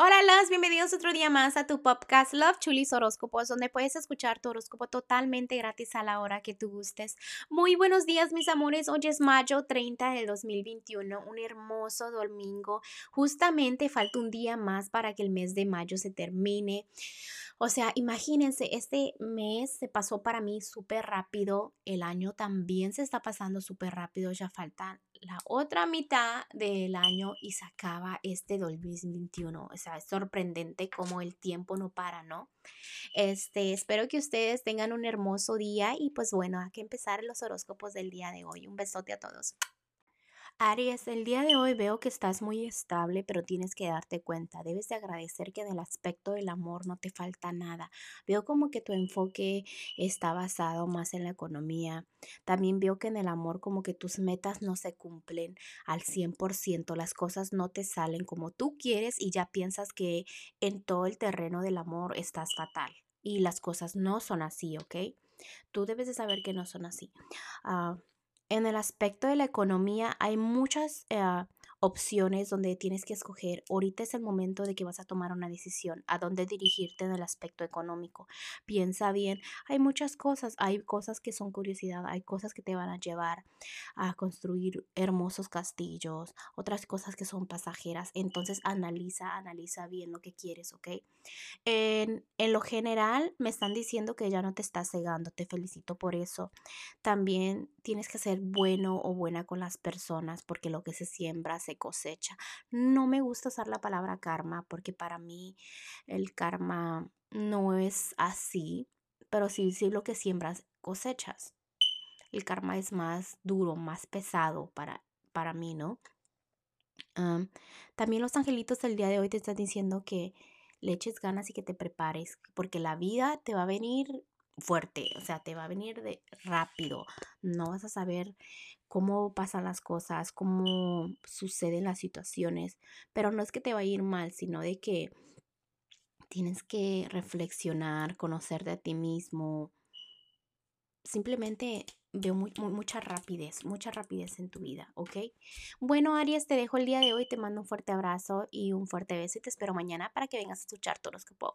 Hola, las bienvenidos otro día más a tu podcast Love Chulis Horóscopos, donde puedes escuchar tu horóscopo totalmente gratis a la hora que tú gustes. Muy buenos días, mis amores. Hoy es mayo 30 del 2021, un hermoso domingo. Justamente falta un día más para que el mes de mayo se termine. O sea, imagínense, este mes se pasó para mí súper rápido, el año también se está pasando súper rápido, ya falta la otra mitad del año y se acaba este 2021. O sea, es sorprendente cómo el tiempo no para, ¿no? Este, espero que ustedes tengan un hermoso día y pues bueno, hay que empezar los horóscopos del día de hoy. Un besote a todos. Aries, el día de hoy veo que estás muy estable, pero tienes que darte cuenta, debes de agradecer que del aspecto del amor no te falta nada. Veo como que tu enfoque está basado más en la economía. También veo que en el amor como que tus metas no se cumplen al 100%, las cosas no te salen como tú quieres y ya piensas que en todo el terreno del amor estás fatal. Y las cosas no son así, ¿ok? Tú debes de saber que no son así. Ah, en el aspecto de la economía hay muchas eh, opciones donde tienes que escoger. Ahorita es el momento de que vas a tomar una decisión a dónde dirigirte en el aspecto económico. Piensa bien, hay muchas cosas, hay cosas que son curiosidad, hay cosas que te van a llevar a construir hermosos castillos, otras cosas que son pasajeras. Entonces analiza, analiza bien lo que quieres, ¿ok? En, en lo general me están diciendo que ya no te estás cegando, te felicito por eso. También tienes que ser bueno o buena con las personas porque lo que se siembra cosecha. No me gusta usar la palabra karma porque para mí el karma no es así, pero sí, sí lo que siembras cosechas. El karma es más duro, más pesado para, para mí, ¿no? también los angelitos del día de hoy te están diciendo que le eches ganas y que te prepares, porque la vida te va a venir fuerte, o sea, te va a venir de rápido. No vas a saber cómo pasan las cosas, cómo suceden las situaciones, pero no es que te va a ir mal, sino de que tienes que reflexionar, conocerte a ti mismo. Simplemente veo mucha rapidez, mucha rapidez en tu vida, ¿ok? Bueno, Aries, te dejo el día de hoy, te mando un fuerte abrazo y un fuerte beso y te espero mañana para que vengas a escuchar tu horóscopo.